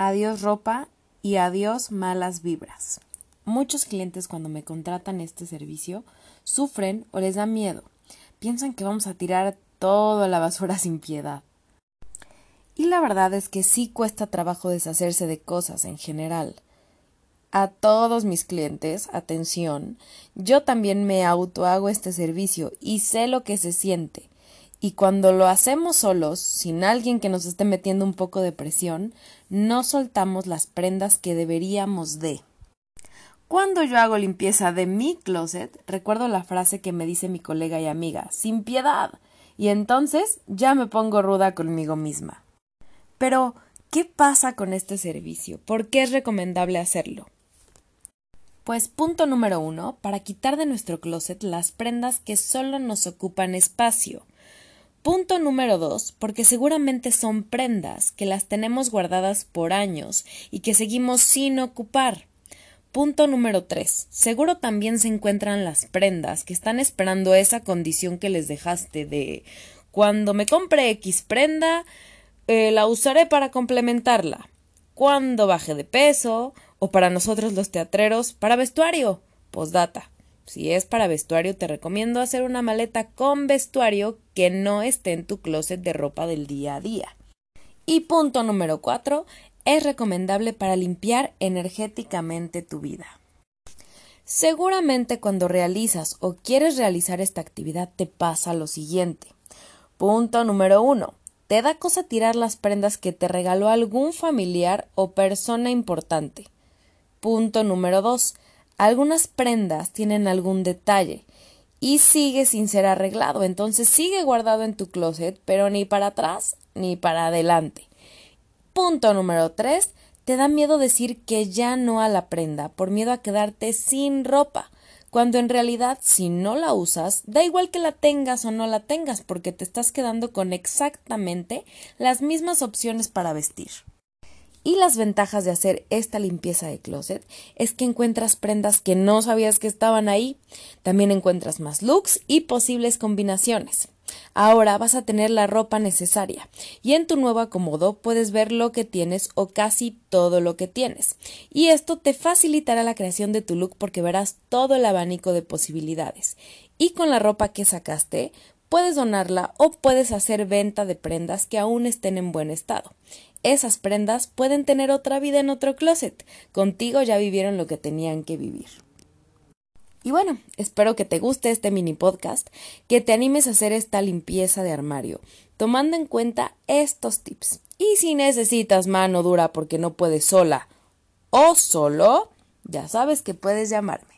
adiós ropa y adiós malas vibras. Muchos clientes cuando me contratan este servicio sufren o les da miedo. Piensan que vamos a tirar toda la basura sin piedad. Y la verdad es que sí cuesta trabajo deshacerse de cosas en general. A todos mis clientes, atención, yo también me auto hago este servicio y sé lo que se siente. Y cuando lo hacemos solos, sin alguien que nos esté metiendo un poco de presión, no soltamos las prendas que deberíamos de. Cuando yo hago limpieza de mi closet, recuerdo la frase que me dice mi colega y amiga, sin piedad. Y entonces ya me pongo ruda conmigo misma. Pero, ¿qué pasa con este servicio? ¿Por qué es recomendable hacerlo? Pues punto número uno, para quitar de nuestro closet las prendas que solo nos ocupan espacio. Punto número dos, porque seguramente son prendas que las tenemos guardadas por años y que seguimos sin ocupar. Punto número tres, seguro también se encuentran las prendas que están esperando esa condición que les dejaste de cuando me compre X prenda, eh, la usaré para complementarla. Cuando baje de peso, o para nosotros los teatreros, para vestuario. Postdata. Si es para vestuario, te recomiendo hacer una maleta con vestuario que no esté en tu closet de ropa del día a día. Y punto número 4, es recomendable para limpiar energéticamente tu vida. Seguramente cuando realizas o quieres realizar esta actividad te pasa lo siguiente. Punto número 1. Te da cosa tirar las prendas que te regaló algún familiar o persona importante. Punto número 2 algunas prendas tienen algún detalle y sigue sin ser arreglado, entonces sigue guardado en tu closet, pero ni para atrás ni para adelante. Punto número 3. Te da miedo decir que ya no a la prenda, por miedo a quedarte sin ropa, cuando en realidad si no la usas, da igual que la tengas o no la tengas, porque te estás quedando con exactamente las mismas opciones para vestir. Y las ventajas de hacer esta limpieza de closet es que encuentras prendas que no sabías que estaban ahí. También encuentras más looks y posibles combinaciones. Ahora vas a tener la ropa necesaria y en tu nuevo acomodo puedes ver lo que tienes o casi todo lo que tienes. Y esto te facilitará la creación de tu look porque verás todo el abanico de posibilidades. Y con la ropa que sacaste, puedes donarla o puedes hacer venta de prendas que aún estén en buen estado. Esas prendas pueden tener otra vida en otro closet. Contigo ya vivieron lo que tenían que vivir. Y bueno, espero que te guste este mini podcast, que te animes a hacer esta limpieza de armario, tomando en cuenta estos tips. Y si necesitas mano dura porque no puedes sola o solo, ya sabes que puedes llamarme.